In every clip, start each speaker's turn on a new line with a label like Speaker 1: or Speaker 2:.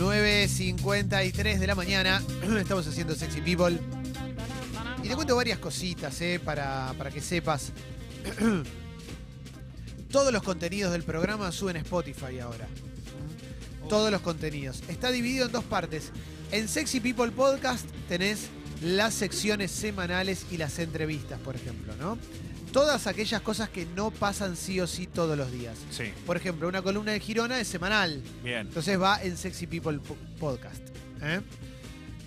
Speaker 1: 9.53 de la mañana. Estamos haciendo Sexy People. Y te cuento varias cositas, eh, para, para que sepas. Todos los contenidos del programa suben a Spotify ahora. Todos los contenidos. Está dividido en dos partes. En Sexy People Podcast tenés las secciones semanales y las entrevistas, por ejemplo, ¿no? Todas aquellas cosas que no pasan sí o sí todos los días.
Speaker 2: Sí,
Speaker 1: Por ejemplo, una columna de Girona es semanal.
Speaker 2: bien.
Speaker 1: Entonces va en Sexy People Po- Podcast. ¿eh?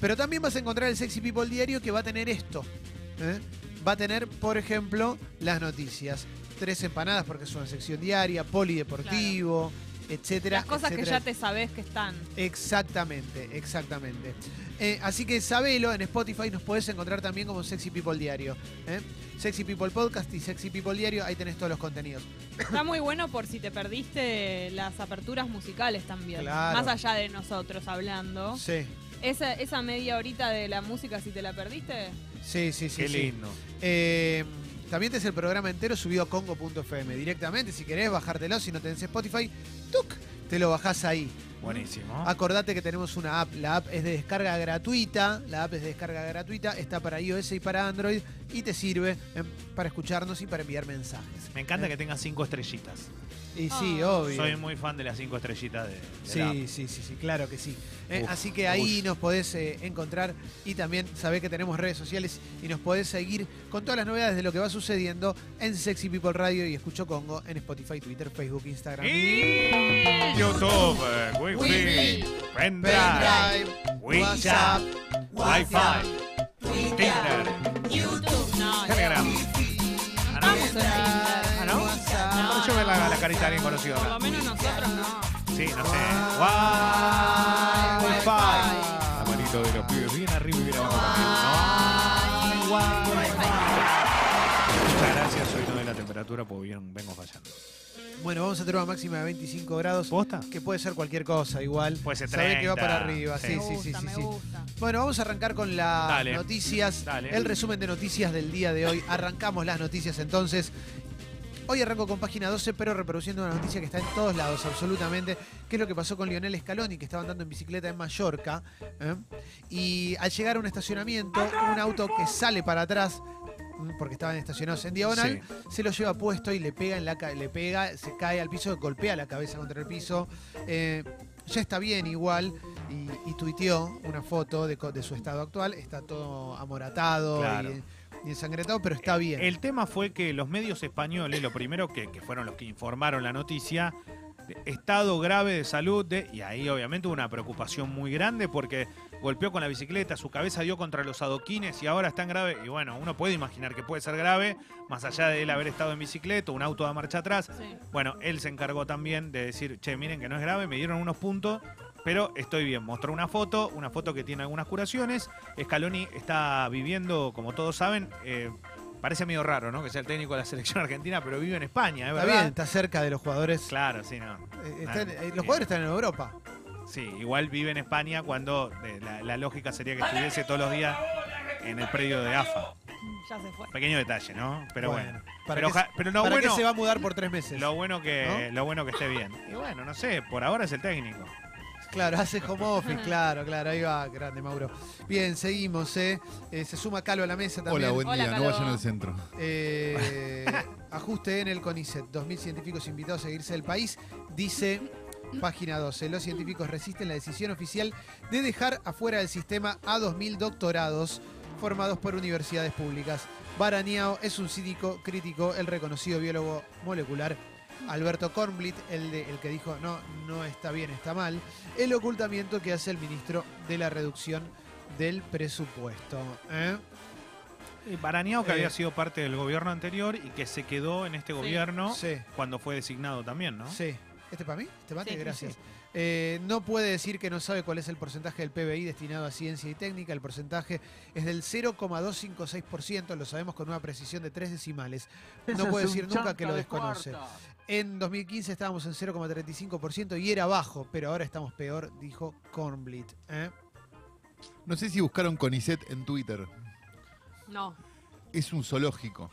Speaker 1: Pero también vas a encontrar el Sexy People Diario que va a tener esto. ¿eh? Va a tener, por ejemplo, las noticias. Tres empanadas porque es una sección diaria, polideportivo, etcétera.
Speaker 3: Las cosas que ya te sabes que están.
Speaker 1: Exactamente, exactamente. Eh, así que sabelo, en Spotify nos podés encontrar también como Sexy People Diario. ¿eh? Sexy People Podcast y Sexy People Diario, ahí tenés todos los contenidos.
Speaker 3: Está muy bueno por si te perdiste las aperturas musicales también.
Speaker 1: Claro.
Speaker 3: Más allá de nosotros hablando.
Speaker 1: Sí,
Speaker 3: Esa, esa media horita de la música, si te la perdiste,
Speaker 1: sí, sí, sí.
Speaker 2: Qué
Speaker 1: sí.
Speaker 2: lindo.
Speaker 1: Eh, también tenés el programa entero subido a congo.fm directamente. Si querés bajártelo, si no tenés Spotify, ¡tuc! te lo bajás ahí.
Speaker 2: Buenísimo.
Speaker 1: Acordate que tenemos una app. La app es de descarga gratuita. La app es de descarga gratuita. Está para iOS y para Android. Y te sirve para escucharnos y para enviar mensajes.
Speaker 2: Me encanta
Speaker 1: Eh,
Speaker 2: que tenga cinco estrellitas.
Speaker 1: Y sí,
Speaker 3: Ah.
Speaker 1: obvio.
Speaker 2: Soy muy fan de las cinco estrellitas de, de
Speaker 1: Sí,
Speaker 2: la app.
Speaker 1: sí, sí, sí, claro que sí. Eh,
Speaker 2: Uf,
Speaker 1: así que ahí nos podés eh, encontrar y también sabés que tenemos redes sociales y nos podés seguir con todas las novedades de lo que va sucediendo en Sexy People Radio y Escucho Congo en Spotify, Twitter, Facebook, Instagram.
Speaker 2: Y YouTube, eh, Wi-Fi,
Speaker 1: Wi-Fi,
Speaker 2: Pendrive,
Speaker 1: Pendrive,
Speaker 2: WhatsApp, Wi-Fi, Tinder,
Speaker 3: YouTube, no.
Speaker 2: Telegram. Ah, no.
Speaker 3: Vamos a
Speaker 2: Ah, ¿no? Bueno, yo ver la, la carita de alguien conocido
Speaker 3: Por lo menos nosotros no.
Speaker 2: Sí, no sé.
Speaker 1: Wi-Fi.
Speaker 2: Wi-Fi. La manito de los pibes bien arriba y bien abajo también. No. Muchas gracias, soy no de la temperatura porque bien, vengo fallando.
Speaker 1: Bueno, vamos a tener una máxima de 25 grados.
Speaker 2: ¿Posta?
Speaker 1: Que puede ser cualquier cosa, igual.
Speaker 2: Puede ser
Speaker 1: Sabés que va
Speaker 2: 30,
Speaker 1: para arriba,
Speaker 2: sí.
Speaker 1: sí,
Speaker 3: me
Speaker 1: sí,
Speaker 3: gusta,
Speaker 1: sí, sí,
Speaker 3: me
Speaker 1: sí.
Speaker 3: gusta.
Speaker 1: Bueno, vamos a arrancar con las
Speaker 2: Dale.
Speaker 1: noticias.
Speaker 2: Dale.
Speaker 1: El resumen de noticias del día de hoy. Arrancamos las noticias entonces. Hoy arranco con página 12, pero reproduciendo una noticia que está en todos lados, absolutamente, que es lo que pasó con Lionel Scaloni, que estaba andando en bicicleta en Mallorca, ¿eh? y al llegar a un estacionamiento, un auto que sale para atrás, porque estaban estacionados en diagonal, se lo lleva puesto y le pega en la le pega, se cae al piso, golpea la cabeza contra el piso. Eh, ya está bien igual y, y tuiteó una foto de, su estado actual. Está todo amoratado
Speaker 2: Claro.
Speaker 1: y, y ensangrentado, pero está bien.
Speaker 2: El tema fue que los medios españoles, lo primero que, que fueron los que informaron la noticia, estado grave de salud, de, y ahí obviamente hubo una preocupación muy grande porque golpeó con la bicicleta, su cabeza dio contra los adoquines y ahora está en grave. Y bueno, uno puede imaginar que puede ser grave, más allá de él haber estado en bicicleta, un auto a marcha atrás.
Speaker 3: Sí.
Speaker 2: Bueno, él se encargó también de decir, che, miren que no es grave, me dieron unos puntos, pero estoy bien. Mostró una foto, una foto que tiene algunas curaciones. Scaloni está viviendo, como todos saben, eh, parece medio raro, ¿no? Que sea el técnico de la selección argentina, pero vive en España, ¿es
Speaker 1: está bien, está cerca de los jugadores.
Speaker 2: Claro, sí, no.
Speaker 1: Eh, están- eh, los jugadores están en Europa.
Speaker 2: Sí, igual vive en España cuando eh, la, la lógica sería que estuviese todos los días en el predio de AFA.
Speaker 3: Ya se fue.
Speaker 2: Pequeño detalle, ¿no? Pero bueno.
Speaker 1: ¿Para,
Speaker 2: Pero,
Speaker 1: qué,
Speaker 2: oja- pero lo
Speaker 1: para qué
Speaker 2: bueno,
Speaker 1: se va a mudar por tres meses?
Speaker 2: lo bueno que lo bueno que esté bien. Y bueno, no sé, por ahora es el técnico.
Speaker 1: Claro, hace home office, claro, claro, ahí va, grande Mauro. Bien, seguimos, ¿eh? Eh, se suma Calo a la mesa también.
Speaker 4: Hola, buen
Speaker 3: Hola,
Speaker 4: día. No
Speaker 3: Calo.
Speaker 4: vayan al centro.
Speaker 1: Eh, ajuste en el CONICET. 2.000 científicos invitados a irse del país. Dice página 12. Los científicos resisten la decisión oficial de dejar afuera del sistema a 2.000 doctorados formados por universidades públicas. Baraneao es un cínico crítico, el reconocido biólogo molecular. Alberto Kornblit, el, de- el que dijo no, no está bien, está mal, el ocultamiento que hace el ministro de la reducción del presupuesto. ¿eh?
Speaker 2: Eh, que
Speaker 1: Eh,
Speaker 2: había sido parte del gobierno anterior y que se quedó en este gobierno
Speaker 1: Sí.
Speaker 2: cuando fue designado también, ¿no?
Speaker 1: Sí. ¿Este para mí? ¿Este mate?
Speaker 3: Sí.
Speaker 1: Gracias. Eh, no puede decir que no sabe cuál es el porcentaje del PBI destinado a ciencia y técnica. El porcentaje es del 0,256%, lo sabemos con una precisión de tres decimales. No puede decir nunca que lo desconoce. En 2015 estábamos en 0,35% y era bajo, pero ahora estamos peor, dijo Kornblit. ¿eh?
Speaker 4: No sé si buscaron Conicet en Twitter.
Speaker 3: No.
Speaker 4: Es un zoológico.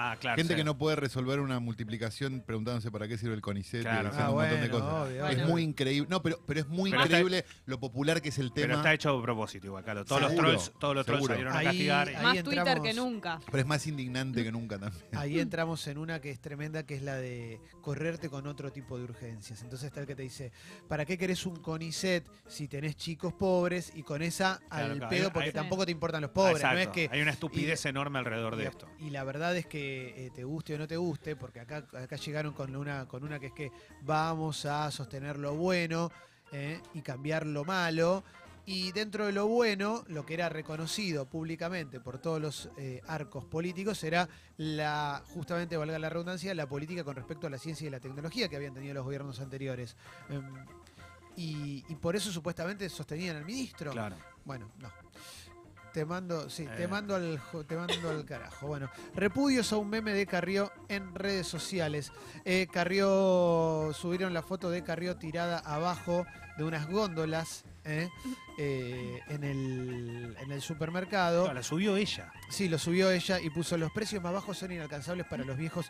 Speaker 2: Ah, claro.
Speaker 4: Gente
Speaker 2: sí.
Speaker 4: que no puede resolver una multiplicación preguntándose para qué sirve el CONICET y
Speaker 2: Claro.
Speaker 4: diciendo
Speaker 1: Ah,
Speaker 4: un montón de cosas.
Speaker 1: obvio,
Speaker 4: Es
Speaker 3: obvio.
Speaker 4: muy increíble. No, pero, pero es muy
Speaker 2: Pero está-
Speaker 4: increíble lo popular que es el
Speaker 2: Pero
Speaker 4: tema.
Speaker 2: está hecho a propósito igual, claro. Todos los trolls, todos los trolls salieron a castigar. y-
Speaker 1: ahí
Speaker 3: Más Twitter
Speaker 1: entramos-
Speaker 3: que nunca.
Speaker 4: Pero es más indignante que nunca también.
Speaker 1: Ahí entramos en una que es tremenda, que es la de correrte con otro tipo de urgencias. Entonces está el que te dice, ¿para qué querés un CONICET si tenés chicos pobres? Y con esa al
Speaker 2: claro,
Speaker 1: pedo,
Speaker 2: hay-
Speaker 1: porque
Speaker 3: hay-
Speaker 1: tampoco te importan los pobres.
Speaker 2: exacto.
Speaker 1: No es que
Speaker 2: Hay una estupidez enorme alrededor de
Speaker 1: y,
Speaker 2: esto.
Speaker 1: y la verdad es que eh, te guste o no te guste, porque acá, acá llegaron con una, con una que es que vamos a sostener lo bueno eh, y cambiar lo malo. Y dentro de lo bueno, lo que era reconocido públicamente por todos los eh, arcos políticos era la, justamente, valga la redundancia, la política con respecto a la ciencia y la tecnología que habían tenido los gobiernos anteriores. Em, y, y por eso supuestamente sostenían al ministro.
Speaker 2: Claro.
Speaker 1: Bueno, no. Te mando, sí, te
Speaker 2: Eh.
Speaker 1: mando al te mando al carajo. Bueno, repudios a un meme de Carrió en redes sociales. Eh, Carrió subieron la foto de Carrió tirada abajo de unas góndolas eh, eh, en, el, en el supermercado.
Speaker 2: La subió ella.
Speaker 1: Sí, lo subió ella y puso los precios más bajos son inalcanzables para los viejos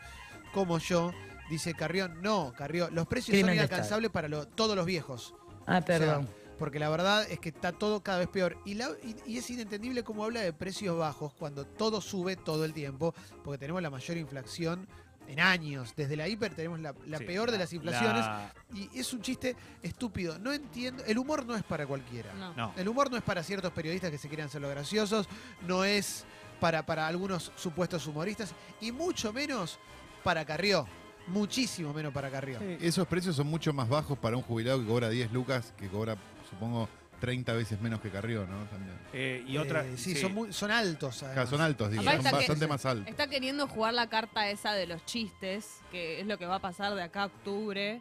Speaker 1: como yo. Dice Carrión, no, Carrió, los precios son inalcanzables para lo- todos los viejos.
Speaker 5: Ah, perdón.
Speaker 1: Porque la verdad es que está todo cada vez peor. Y, la- y- y es inentendible cómo habla de precios bajos cuando todo sube todo el tiempo, porque tenemos la mayor inflación en años. Desde la hiper tenemos la, la
Speaker 2: Sí,
Speaker 1: peor de
Speaker 2: la-
Speaker 1: las inflaciones.
Speaker 2: la-
Speaker 1: Y es un chiste estúpido. No entiendo. El humor no es para cualquiera.
Speaker 3: No.
Speaker 2: No.
Speaker 1: El humor no es para ciertos periodistas que se quieran hacer los graciosos, no es para, para algunos supuestos humoristas, y mucho menos para Carrió. Muchísimo menos para Carrió.
Speaker 4: Esos precios son mucho más bajos para un jubilado que cobra 10 lucas, que cobra, supongo, 30 veces menos que Carrió, ¿no? También.
Speaker 2: eh, y otra.
Speaker 1: Eh, sí, Son, muy- son altos.
Speaker 4: Claro, son altos, digo, son
Speaker 3: que-
Speaker 4: bastante más altos.
Speaker 3: Está queriendo jugar la carta esa de los chistes, que es lo que va a pasar de acá a octubre.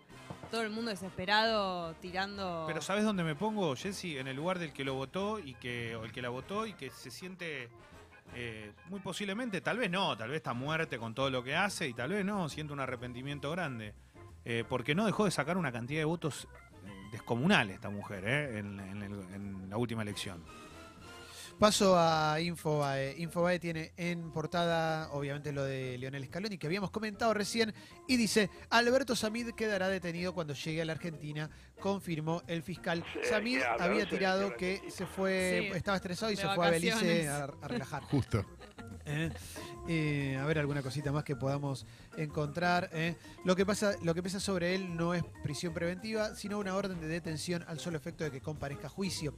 Speaker 3: Todo el mundo desesperado tirando.
Speaker 2: Pero ¿sabes dónde me pongo, Jessy? En el lugar del que lo votó y que, o el que la votó y que se siente eh, muy posiblemente, tal vez no, tal vez está muerte con todo lo que hace y tal vez no, siente un arrepentimiento grande. Eh, porque no dejó de sacar una cantidad de votos descomunal esta mujer eh, en, la última elección.
Speaker 1: Paso a Infobae. Infobae tiene en portada, obviamente, lo de Leonel Scaloni, que habíamos comentado recién, y dice, Alberto Samid quedará detenido cuando llegue a la Argentina, confirmó el fiscal. Samid había tirado que se fue,
Speaker 3: Sí,
Speaker 1: estaba estresado y
Speaker 3: de
Speaker 1: se fue a Belice a, a relajar.
Speaker 4: Justo.
Speaker 1: ¿eh? Eh, a ver alguna cosita más que podamos encontrar. ¿eh? Lo, que pasa, lo que pesa sobre él no es prisión preventiva, sino una orden de detención al solo efecto de que comparezca a juicio.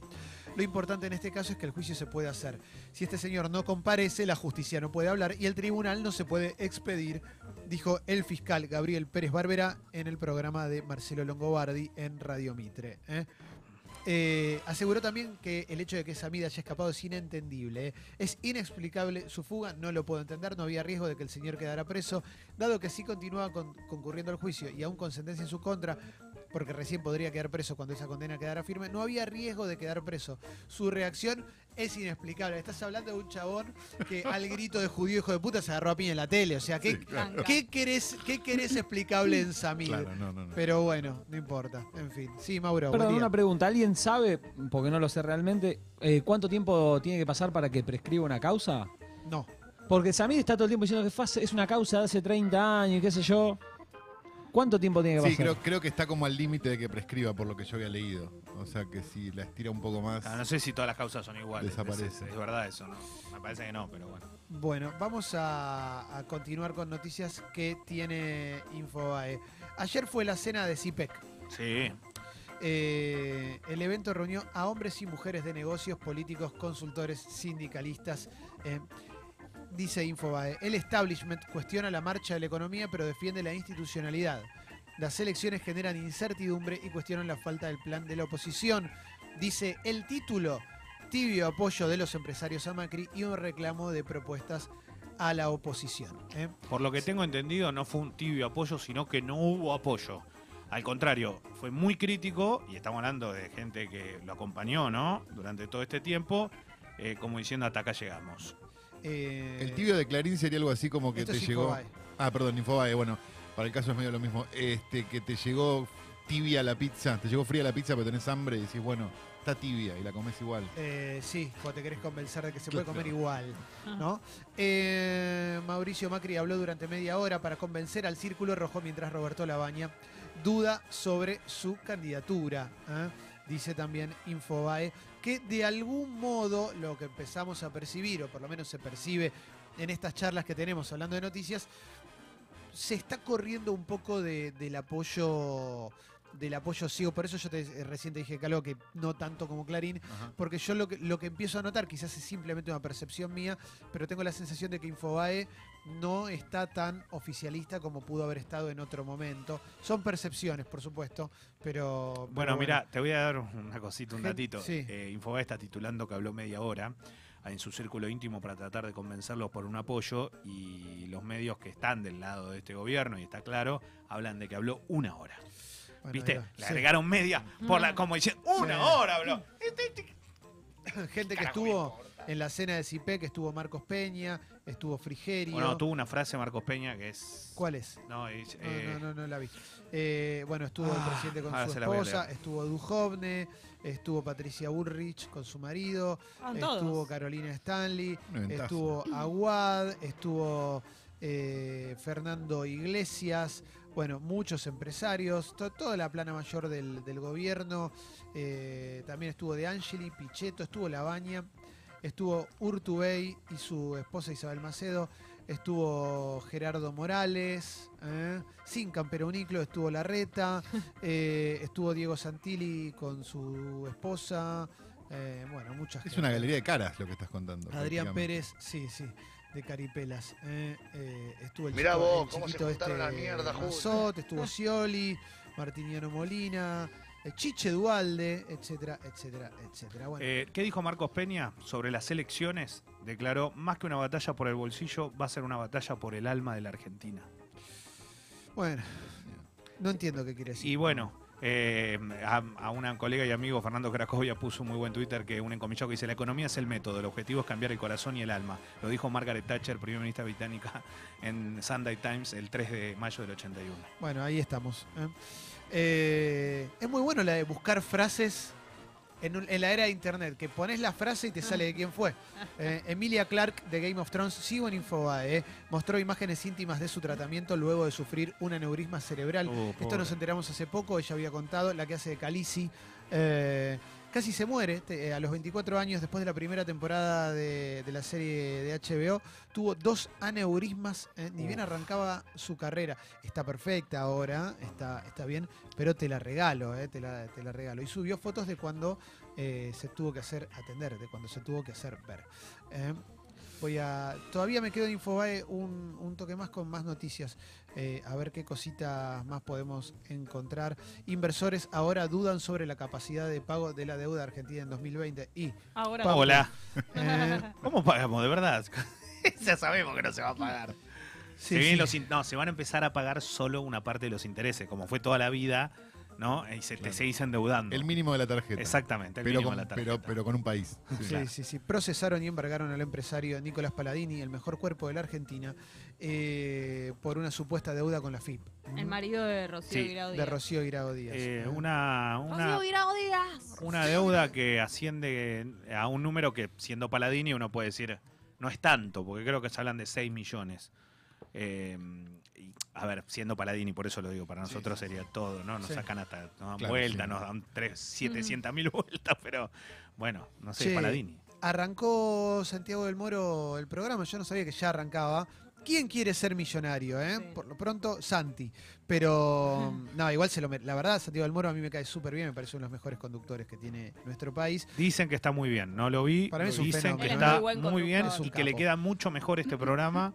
Speaker 1: Lo importante en este caso es que el juicio se puede hacer. Si este señor no comparece, la justicia no puede hablar y el tribunal no se puede expedir, dijo el fiscal Gabriel Pérez Bárbara en el programa de Marcelo Longobardi en Radio Mitre. ¿eh? Eh, aseguró también que el hecho de que Samid haya escapado es inentendible. ¿eh? Es inexplicable su fuga, no lo puedo entender. No había riesgo de que el señor quedara preso, dado que sí continuaba con- concurriendo al juicio y aún con sentencia en su contra, porque recién podría quedar preso cuando esa condena quedara firme. No había riesgo de quedar preso. Su reacción es inexplicable. Estás hablando de un chabón que al grito de judío hijo de puta se agarró a piña en la tele. O sea, ¿qué. ¿qué, querés, qué querés explicable en Samid?
Speaker 4: Claro, no, no, no.
Speaker 1: Pero bueno, no importa. En fin. Sí, Mauro.
Speaker 5: Perdón, una pregunta. ¿Alguien sabe, porque no lo sé realmente, eh, cuánto tiempo tiene que pasar para que prescriba una causa?
Speaker 1: No.
Speaker 5: Porque Samir está todo el tiempo diciendo que es una causa de hace 30 años y qué sé yo. ¿Cuánto tiempo tiene que
Speaker 4: Sí,
Speaker 5: pasar?
Speaker 4: creo, creo que está como al límite de que prescriba, por lo que yo había leído. O sea que si la estira un poco más.
Speaker 2: Ah, no sé si todas las causas son iguales.
Speaker 4: Desaparece.
Speaker 2: Es, es verdad eso, ¿no? Me parece que no, pero bueno.
Speaker 1: Bueno, vamos a, a continuar con noticias que tiene Infobae. Ayer fue la cena de CIPEC.
Speaker 2: Sí.
Speaker 1: Eh, el evento reunió a hombres y mujeres de negocios, políticos, consultores, sindicalistas. eh, dice Infobae, el establishment cuestiona la marcha de la economía pero defiende la institucionalidad. Las elecciones generan incertidumbre y cuestionan la falta del plan de la oposición. Dice el título, tibio apoyo de los empresarios a Macri y un reclamo de propuestas a la oposición. ¿eh?
Speaker 2: Por lo que tengo entendido, no fue un tibio apoyo, sino que no hubo apoyo. Al contrario, fue muy crítico, y estamos hablando de gente que lo acompañó, ¿no? Durante todo este tiempo, eh, como diciendo, hasta acá llegamos.
Speaker 1: Eh,
Speaker 4: El tibio de Clarín sería algo así como que
Speaker 1: esto
Speaker 4: te
Speaker 1: es
Speaker 4: llegó.
Speaker 1: Infobae.
Speaker 4: Ah, perdón, Infobae, bueno, para el caso es medio lo mismo. Este, que te llegó tibia la pizza, te llegó fría la pizza, pero tenés hambre y decís, bueno, está tibia y la comes igual.
Speaker 1: Eh, sí, cuando te querés convencer de que se puede
Speaker 4: Claro.
Speaker 1: comer igual, ¿no? Eh, Mauricio Macri habló durante media hora para convencer al Círculo Rojo mientras Roberto Labaña duda sobre su candidatura. ¿eh? Dice también Infobae que de algún modo lo que empezamos a percibir, o por lo menos se percibe en estas charlas que tenemos hablando de noticias, se está corriendo un poco de- del apoyo del apoyo ciego. Por eso yo te, eh, recién te dije, Calo, que no tanto como Clarín,
Speaker 4: Ajá.
Speaker 1: porque yo lo que, lo que empiezo a notar, quizás es simplemente una percepción mía, pero tengo la sensación de que Infobae no está tan oficialista como pudo haber estado en otro momento. Son percepciones, por supuesto, pero...
Speaker 2: Bueno,
Speaker 1: pero
Speaker 2: mira, te voy a dar una cosita, un datito.
Speaker 1: sí.
Speaker 2: Eh, Infobae está titulando que habló media hora en su círculo íntimo para tratar de convencerlos por un apoyo y los medios que están del lado de este gobierno, y está claro, hablan de que habló una hora.
Speaker 1: Bueno,
Speaker 2: ¿Viste? Le
Speaker 1: Sí.
Speaker 2: agregaron media, por la,
Speaker 3: Mm.
Speaker 2: como diciendo, una
Speaker 1: Sí.
Speaker 2: hora habló.
Speaker 1: Gente que
Speaker 2: Carajo,
Speaker 1: estuvo en la cena de CIPE, que estuvo Marcos Peña, estuvo Frigerio.
Speaker 2: Bueno, tuvo una frase Marcos Peña que es...
Speaker 1: ¿Cuál es?
Speaker 2: No, es, eh,
Speaker 1: no, no, no la vi. Eh, bueno, estuvo el
Speaker 2: Ah,
Speaker 1: presidente con su esposa, estuvo Duhovne, estuvo Patricia Bullrich con su marido,
Speaker 3: Van
Speaker 1: estuvo
Speaker 3: todos.
Speaker 1: Carolina Stanley, estuvo Aguad, estuvo eh, Fernando Iglesias, bueno, muchos empresarios, to- toda la plana mayor del, del gobierno, eh, también estuvo De Angeli, Pichetto, estuvo Labaña, estuvo Urtubey y su esposa Isabel Macedo, estuvo Gerardo Morales, ¿eh? sin Campero Uniclo, estuvo Larreta, eh, estuvo Diego Santilli con su esposa, eh, bueno, muchas
Speaker 4: Es una galería de caras lo que estás contando.
Speaker 1: Adrián. Pérez, sí, sí, de Caripelas. eh, eh, estuvo el
Speaker 6: Mirá
Speaker 1: chico,
Speaker 6: vos,
Speaker 1: el
Speaker 6: cómo se
Speaker 1: este
Speaker 6: la mierda
Speaker 1: estuvo Scioli, Martiniano Molina, eh, Chiche Dualde, etcétera, etcétera, etcétera. Bueno,
Speaker 2: Eh, ¿Qué dijo Marcos Peña sobre las elecciones? Declaró, más que una batalla por el bolsillo, va a ser una batalla por el alma de la Argentina.
Speaker 1: bueno, no entiendo qué quiere decir.
Speaker 2: Y bueno, eh, a, a una colega y amigo, Fernando Cracovia, puso un muy buen Twitter que un encomillado que dice, la economía es el método, el objetivo es cambiar el corazón y el alma. Lo dijo Margaret Thatcher, primera ministra británica, en Sunday Times el 3 de mayo del 81.
Speaker 1: Bueno, ahí estamos. ¿eh? Eh, es muy bueno la de buscar frases en, un- en la era de internet, que pones la frase y te sale de quién fue. Eh, Emilia Clark de Game of Thrones, sigo en Infobae, eh, mostró imágenes íntimas de su tratamiento luego de sufrir un aneurisma cerebral.
Speaker 2: Oh,
Speaker 1: Esto nos enteramos hace poco, ella había contado, la que hace de Calisi. eh, casi se muere te- eh, a los 24 años después de la primera temporada de, de la serie de HBO. Tuvo dos aneurismas, eh, ni bien arrancaba su carrera. Está perfecta ahora, está, está bien, pero te la regalo, eh, te, la, te la regalo. Y subió fotos de cuando eh, se tuvo que hacer atender, de cuando se tuvo que hacer ver. Voy a. Todavía me quedo en Infobae un, un toque más con más noticias. Eh, a ver qué cositas más podemos encontrar. Inversores ahora dudan sobre la capacidad de pago de la deuda argentina en 2020. Y.
Speaker 3: Ahora
Speaker 1: Papo.
Speaker 2: Hola.
Speaker 1: eh,
Speaker 2: ¿Cómo pagamos, de verdad? ya sabemos que no se va a pagar.
Speaker 1: sí,
Speaker 2: se, vienen
Speaker 1: sí.
Speaker 2: los in- no, se van a empezar a pagar solo una parte de los intereses, como fue toda la vida, ¿no? Y se te
Speaker 4: Claro.
Speaker 2: seguís endeudando.
Speaker 4: El mínimo de la tarjeta.
Speaker 2: Exactamente, el
Speaker 4: Pero
Speaker 2: mínimo
Speaker 4: con,
Speaker 2: de la
Speaker 4: pero,
Speaker 2: tarjeta.
Speaker 4: pero con un país. Sí.
Speaker 1: Sí,
Speaker 2: Claro.
Speaker 1: sí, sí. Procesaron y embargaron al empresario Nicolás Paladini, el mejor cuerpo de la Argentina, eh, por una supuesta deuda con la FIP.
Speaker 3: El marido de Rocío
Speaker 2: Sí,
Speaker 3: Guirao
Speaker 1: De
Speaker 3: Díaz.
Speaker 1: Rocío Guirao Díaz.
Speaker 2: Eh, una,
Speaker 3: Rocío
Speaker 2: una,
Speaker 3: Guirao Díaz.
Speaker 2: una deuda que asciende a un número que, siendo Paladini, uno puede decir, no es tanto, porque creo que se hablan de 6 millones. Eh, y, a ver, siendo Paladini, por eso lo digo, para nosotros
Speaker 1: sí, sí.
Speaker 2: sería todo, ¿no? Nos
Speaker 1: Sí.
Speaker 2: sacan hasta, nos dan
Speaker 4: Claro,
Speaker 2: vueltas,
Speaker 4: sí.
Speaker 2: nos dan 700 mil vueltas, pero bueno, no sé,
Speaker 1: Sí.
Speaker 2: Paladini.
Speaker 1: Arrancó Santiago del Moro el programa, yo no sabía que ya arrancaba. ¿Quién quiere ser millonario? Eh?
Speaker 3: Sí.
Speaker 1: Por lo pronto, Santi. Pero, no, igual se lo La verdad, Santiago del Moro a mí me cae súper bien, me parece uno de los mejores conductores que tiene nuestro país.
Speaker 2: Dicen que está muy bien, no lo vi.
Speaker 1: Para mí es un
Speaker 2: Dicen que está
Speaker 3: muy
Speaker 2: bien y que le queda mucho mejor este programa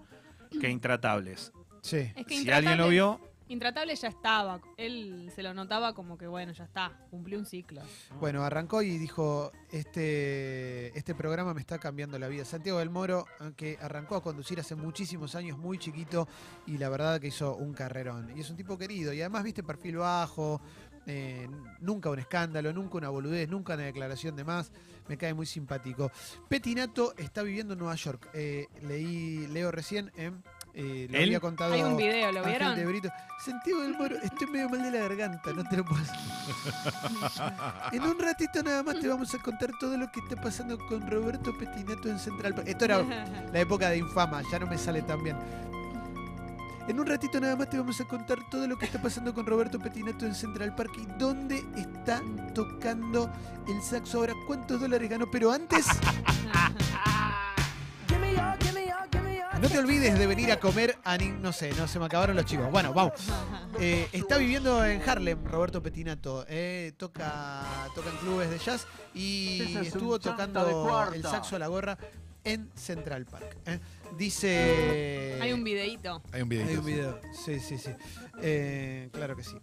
Speaker 2: que Intratables.
Speaker 1: Sí.
Speaker 3: Es que
Speaker 2: Si alguien lo
Speaker 3: Intratable-
Speaker 2: vio,
Speaker 3: Intratable ya estaba. Él se lo notaba como que, bueno, ya está. Cumplió un ciclo.
Speaker 1: Bueno, arrancó y dijo, este, este programa me está cambiando la vida. Santiago del Moro, que arrancó a conducir hace muchísimos años, muy chiquito, y la verdad que hizo un carrerón. Y es un tipo querido, y además viste perfil bajo, eh, nunca un escándalo, nunca una boludez, nunca una declaración de más. Me cae muy simpático. Petinato está viviendo en Nueva York. Eh, leí, leo recién, eh, Eh, lo había contado.
Speaker 3: Hay un video, ¿lo vieron?
Speaker 1: de Brito. Santiago del Moro, estoy medio mal de la garganta, no te lo puedo. En un ratito nada más te vamos a contar todo lo que está pasando con Roberto Petinato en Central Park. Esto era la época de infama, ya no me sale tan bien. En un ratito nada más te vamos a contar todo lo que está pasando con Roberto Petinato en Central Park y dónde está tocando el saxo ahora, cuántos dólares ganó, pero antes no te olvides de venir a comer a ni- no sé, no se me acabaron los chivos. Bueno, vamos. Eh, está viviendo en Harlem, Roberto Petinato. eh, toca, toca en clubes de jazz y
Speaker 6: es
Speaker 1: estuvo tocando el saxo a la gorra en Central Park. eh. Dice.
Speaker 3: Hay un videíto.
Speaker 4: Hay un video.
Speaker 1: Hay un video. Sí, sí, sí. Eh, claro que sí.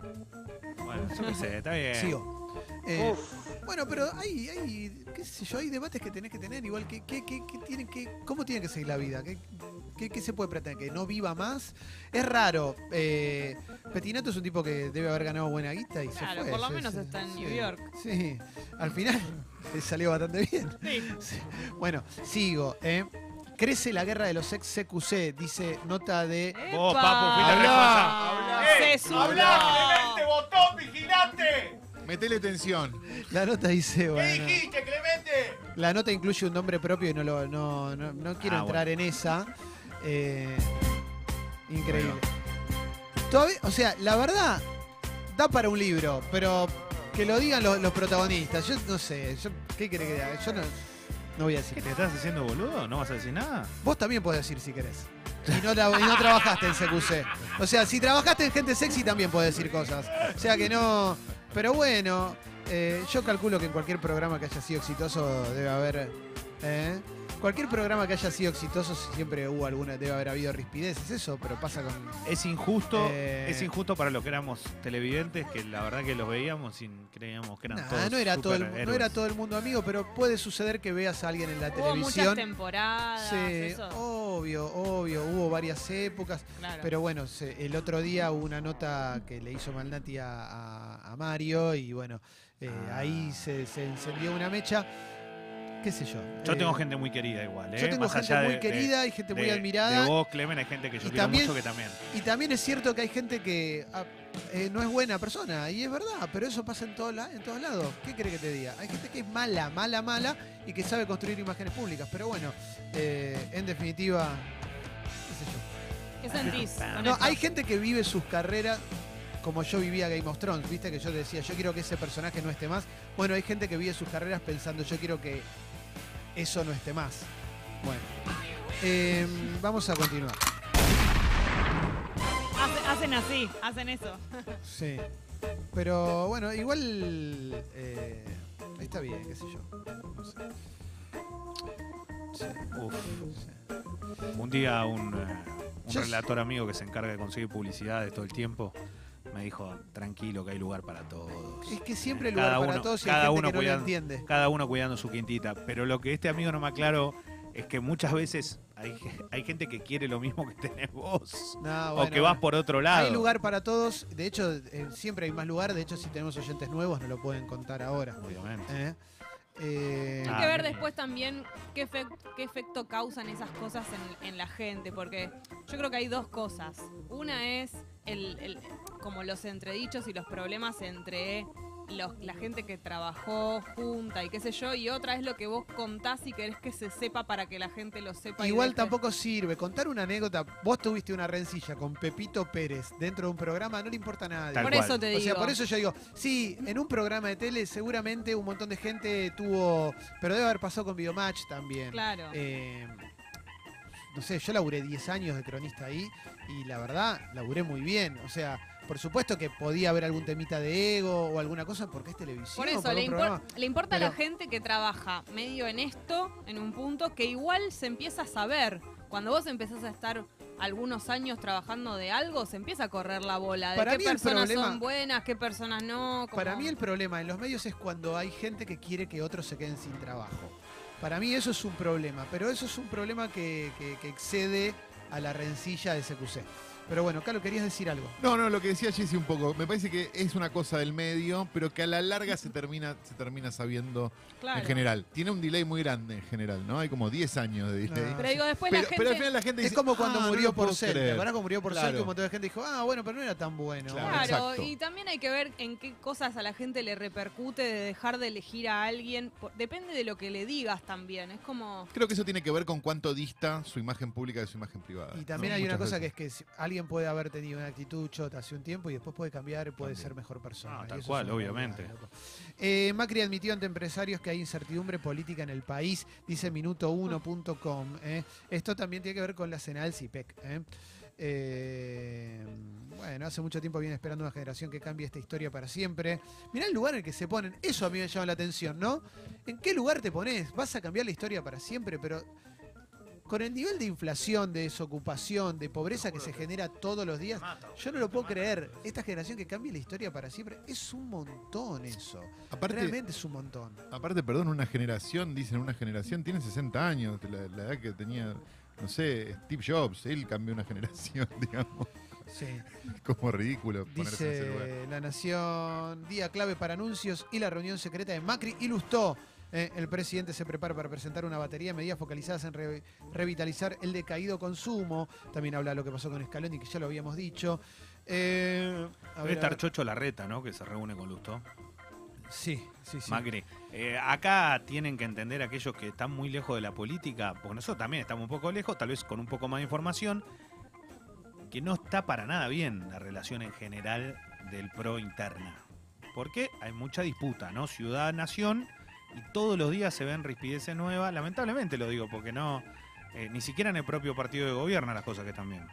Speaker 2: Bueno, yo qué sé, está bien.
Speaker 1: Sigo. Eh, bueno, pero hay, hay, qué sé yo, hay debates que tenés que tener, igual que, que, que- que tienen que, ¿cómo tiene que seguir la vida? ¿Qué, qué, qué se puede pretender? ¿Que no viva más? Es raro. eh, Petinato es un tipo que debe haber ganado buena guita y se
Speaker 3: Claro,
Speaker 1: fue.
Speaker 3: por lo menos está en New
Speaker 1: sí,
Speaker 3: York.
Speaker 1: Sí, al final salió bastante bien. Sí. Bueno, sigo. eh. Crece la guerra de los ex CQC, dice nota de...
Speaker 2: Vos, papu, fuiste
Speaker 1: Hablá.
Speaker 2: responsable.
Speaker 3: Se sudó.
Speaker 2: botón, vigilante!
Speaker 4: Metele tensión.
Speaker 1: La nota dice... Bueno,
Speaker 2: Clemente?
Speaker 1: La nota incluye un nombre propio y no lo no, no, no quiero
Speaker 2: Ah,
Speaker 1: entrar en esa. Eh, increíble. Todavía, o sea, la verdad, da para un libro, pero que lo digan los, los protagonistas. Yo no sé, yo, ¿qué querés que haga? Yo no, no voy a decir.
Speaker 2: ¿Qué te estás haciendo boludo? ¿No vas a decir nada?
Speaker 1: Vos también podés decir si querés. Y no, la- y no trabajaste en CQC. O sea, si trabajaste en gente sexy también podés decir cosas. O sea que no. Pero bueno, eh, yo calculo que en cualquier programa que haya sido exitoso debe haber. ¿Eh? Cualquier programa que haya sido exitoso siempre hubo alguna, debe haber habido rispideces, eso, pero pasa con.
Speaker 2: Es injusto,
Speaker 1: Eh.
Speaker 2: es injusto para los que éramos televidentes, que la verdad que los veíamos y creíamos que eran
Speaker 1: Nah,
Speaker 2: todos
Speaker 1: no, era todo el, no era todo el mundo amigo, pero puede suceder que veas a alguien en la
Speaker 3: Hubo muchas
Speaker 1: televisión.
Speaker 3: temporadas.
Speaker 1: Sí,
Speaker 3: eso.
Speaker 1: obvio, obvio, hubo varias épocas.
Speaker 3: Claro.
Speaker 1: Pero bueno, se- el otro día hubo una nota que le hizo Malnati a, a- a Mario y bueno, eh,
Speaker 2: Ah.
Speaker 1: ahí se, se encendió una mecha. ¿Qué sé yo?
Speaker 2: Yo
Speaker 1: eh,
Speaker 2: tengo gente muy querida igual, ¿eh?
Speaker 1: yo tengo
Speaker 2: Más
Speaker 1: gente
Speaker 2: allá
Speaker 1: muy
Speaker 2: de-
Speaker 1: querida
Speaker 2: de-
Speaker 1: y gente
Speaker 2: de-
Speaker 1: muy admirada.
Speaker 2: De vos, Clemen, hay gente que yo
Speaker 1: Y
Speaker 2: quiero
Speaker 1: también-
Speaker 2: mucho que también.
Speaker 1: Y también es cierto que hay gente que ah, eh, no es buena persona, y es verdad, pero eso pasa en, todo la- en todos lados. ¿Qué cree que te diga? Hay gente que es mala, mala, mala y que sabe construir imágenes públicas. Pero bueno, eh, en definitiva, qué sé yo.
Speaker 3: ¿Qué sentís?
Speaker 1: No, hay gente que vive sus carreras como yo vivía Game of Thrones, viste que yo decía, yo quiero que ese personaje no esté más. Bueno, hay gente que vive sus carreras pensando, yo quiero que eso no esté más. Bueno, eh, vamos a continuar.
Speaker 3: Hace- hacen así, hacen eso.
Speaker 1: Sí. Pero bueno, igual eh, está bien, qué sé yo. No sé. Sí,
Speaker 2: Uf.
Speaker 1: sí.
Speaker 2: Un día un, eh, un relator amigo que se encarga de conseguir publicidades todo el tiempo me dijo, tranquilo que hay lugar para todos.
Speaker 1: Es que siempre hay
Speaker 2: Cada
Speaker 1: lugar para
Speaker 2: uno-
Speaker 1: todos y hay
Speaker 2: cada
Speaker 1: gente
Speaker 2: uno
Speaker 1: que no lo entiende.
Speaker 2: Cada uno cuidando su quintita. Pero lo que este amigo no me aclaró es que muchas veces hay, hay gente que quiere lo mismo que tenés vos.
Speaker 1: No,
Speaker 2: o que vas por otro lado.
Speaker 1: Hay lugar para todos. De hecho, eh, siempre hay más lugar. De hecho, si tenemos oyentes nuevos, nos lo pueden contar ahora.
Speaker 2: Obviamente.
Speaker 1: ¿eh? Eh,
Speaker 3: Hay
Speaker 2: Ah,
Speaker 3: que ver
Speaker 2: bien.
Speaker 3: después también qué, efec- qué efecto causan esas cosas en, en la gente, porque yo creo que hay dos cosas. Una es el, el- como los entredichos y los problemas entre los- la gente que trabajó junta y qué sé yo, y otra es lo que vos contás y querés que se sepa para que la gente lo sepa.
Speaker 1: Igual tampoco sirve. Contar una anécdota. Vos tuviste una rencilla con Pepito Pérez dentro de un programa, no le importa a nadie.
Speaker 2: Tal
Speaker 3: Por
Speaker 2: cual.
Speaker 3: eso te digo.
Speaker 1: O sea, por eso yo digo, sí, en un programa de tele seguramente un montón de gente tuvo, pero debe haber pasado con Videomatch también.
Speaker 3: Claro.
Speaker 1: Eh, no sé, yo laburé 10 años de cronista ahí y la verdad, laburé muy bien. O sea, por supuesto que podía haber algún temita de ego o alguna cosa porque es televisión.
Speaker 3: Por eso,
Speaker 1: por
Speaker 3: le, impor- le importa a la gente que trabaja medio en esto, en un punto, que igual se empieza a saber. Cuando vos empezás a estar algunos años trabajando de algo, se empieza a correr la bola. De
Speaker 1: Para
Speaker 3: qué personas
Speaker 1: problema-
Speaker 3: son buenas, qué personas no. como-
Speaker 1: Para mí el problema en los medios es cuando hay gente que quiere que otros se queden sin trabajo. Para mí eso es un problema, pero eso es un problema que, excede a la rencilla de CQC. Pero bueno, Carlos, querías decir algo.
Speaker 4: No, no, lo que decía Jessy un poco, me parece que es una cosa del medio, pero que a la larga se termina, se termina sabiendo
Speaker 3: Claro.
Speaker 4: en general. Tiene un delay muy grande en general, ¿no? Hay como 10 años de delay.
Speaker 1: No.
Speaker 3: Pero digo, después
Speaker 4: pero,
Speaker 3: la gente...
Speaker 4: pero al final la gente
Speaker 1: Es como cuando
Speaker 4: "Ah, no
Speaker 1: murió por
Speaker 4: creer".
Speaker 1: ¿Verdad? Cuando murió por que un montón de gente dijo, ah, bueno, pero no era tan bueno.
Speaker 4: Claro. Exacto.
Speaker 3: y también hay que ver en qué cosas a la gente le repercute de dejar de elegir a alguien. Depende de lo que le digas también. Es como.
Speaker 4: Creo que eso tiene que ver con cuánto dista su imagen pública de su imagen privada.
Speaker 1: Y también
Speaker 4: ¿no?
Speaker 1: hay una cosa que es que si- alguien puede haber tenido una actitud chota hace un tiempo y después puede cambiar y puede
Speaker 4: También.
Speaker 1: ser mejor persona. Y
Speaker 2: tal cual, obviamente.
Speaker 1: Eh, Macri admitió ante empresarios que hay incertidumbre política en el país, dice minuto1.com. eh. Esto también tiene que ver con la cena del CIPEC. Eh, bueno, hace mucho tiempo viene esperando una generación que cambie esta historia para siempre. Mirá el lugar en el que se ponen. Eso a mí me llama la atención, ¿no? ¿En qué lugar te pones? Vas a cambiar la historia para siempre, pero con el nivel de inflación, de desocupación, de pobreza que se genera todos los días, yo no lo puedo creer. Esta generación que cambie la historia para siempre es un montón eso.
Speaker 4: Aparte,
Speaker 1: Realmente es un montón.
Speaker 4: aparte, perdón, una generación, dicen una generación, tiene 60 años, la, la edad que tenía, no sé, Steve Jobs, él cambió una generación, digamos.
Speaker 1: Sí.
Speaker 4: Como ridículo ponerse en ese lugar.
Speaker 1: Dice La Nación, día clave para anuncios y la reunión secreta de Macri ilustró. Eh, el presidente se prepara para presentar una batería de medidas focalizadas en re- revitalizar el decaído consumo. También habla de lo que pasó con Scaloni, que ya lo habíamos dicho. Eh, a
Speaker 2: Debe estar. Chocho Larreta, ¿no? Que se reúne con Lusto.
Speaker 1: Sí, sí, sí.
Speaker 2: Macri. Eh, acá tienen que entender aquellos que están muy lejos de la política, porque nosotros también estamos un poco lejos, tal vez con un poco más de información, que no está para nada bien la relación en general del PRO interna. Porque hay mucha disputa, ¿no? Ciudad-nación, y todos los días se ven rispideces nuevas. Lamentablemente lo digo, porque no. eh, ni siquiera en el propio partido de gobierno las cosas que están bien.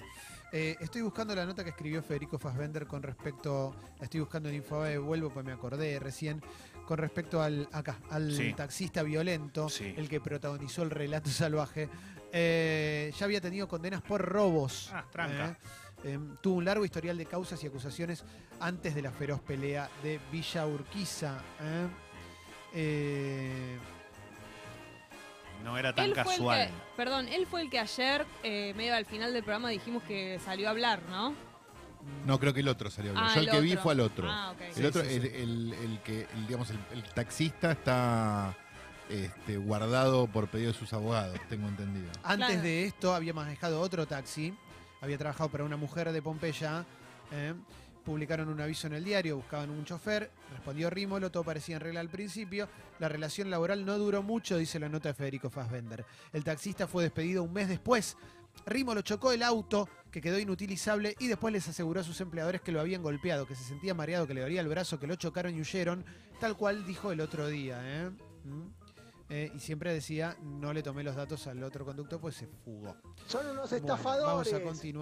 Speaker 1: Eh, estoy buscando la nota que escribió Federico Fassbender con respecto, la estoy buscando en Infobae, vuelvo pues me acordé recién, con respecto al acá, al
Speaker 2: Sí.
Speaker 1: taxista violento,
Speaker 2: Sí.
Speaker 1: el que protagonizó el relato salvaje. Eh, ya había tenido condenas por robos.
Speaker 2: Ah, tranca.
Speaker 1: Eh, eh, tuvo un largo historial de causas y acusaciones antes de la feroz pelea de Villa Urquiza. ¿Eh?
Speaker 2: No era tan
Speaker 3: Él
Speaker 2: casual.
Speaker 3: que, perdón, él fue el que ayer, eh, medio al final del programa, dijimos que salió a hablar, ¿no?
Speaker 4: No, creo que el otro salió a hablar.
Speaker 3: Ah,
Speaker 4: Yo el,
Speaker 3: el
Speaker 4: que vi
Speaker 3: otro.
Speaker 4: fue al otro.
Speaker 3: Ah, ok.
Speaker 4: el
Speaker 1: Sí,
Speaker 4: otro,
Speaker 1: sí,
Speaker 4: el,
Speaker 1: sí.
Speaker 4: el- el que, el, digamos, el, el taxista está este, guardado por pedido de sus abogados, tengo entendido.
Speaker 1: Antes
Speaker 3: Claro.
Speaker 1: de esto había manejado otro taxi, había trabajado para una mujer de Pompeya. ¿eh? Publicaron un aviso en el diario, buscaban un chofer, respondió Rímolo, todo parecía en regla al principio. La relación laboral no duró mucho, dice la nota de Federico Fassbender. El taxista fue despedido un mes después. Rímolo chocó el auto, que quedó inutilizable, y después les aseguró a sus empleadores que lo habían golpeado, que se sentía mareado, que le dolía el brazo, que lo chocaron y huyeron, tal cual dijo el otro día. ¿eh? ¿Mm? Eh, y siempre decía, no le tomé los datos al otro conductor, pues se fugó.
Speaker 6: Son unos
Speaker 1: Bueno,
Speaker 6: estafadores.
Speaker 1: vamos a continuar.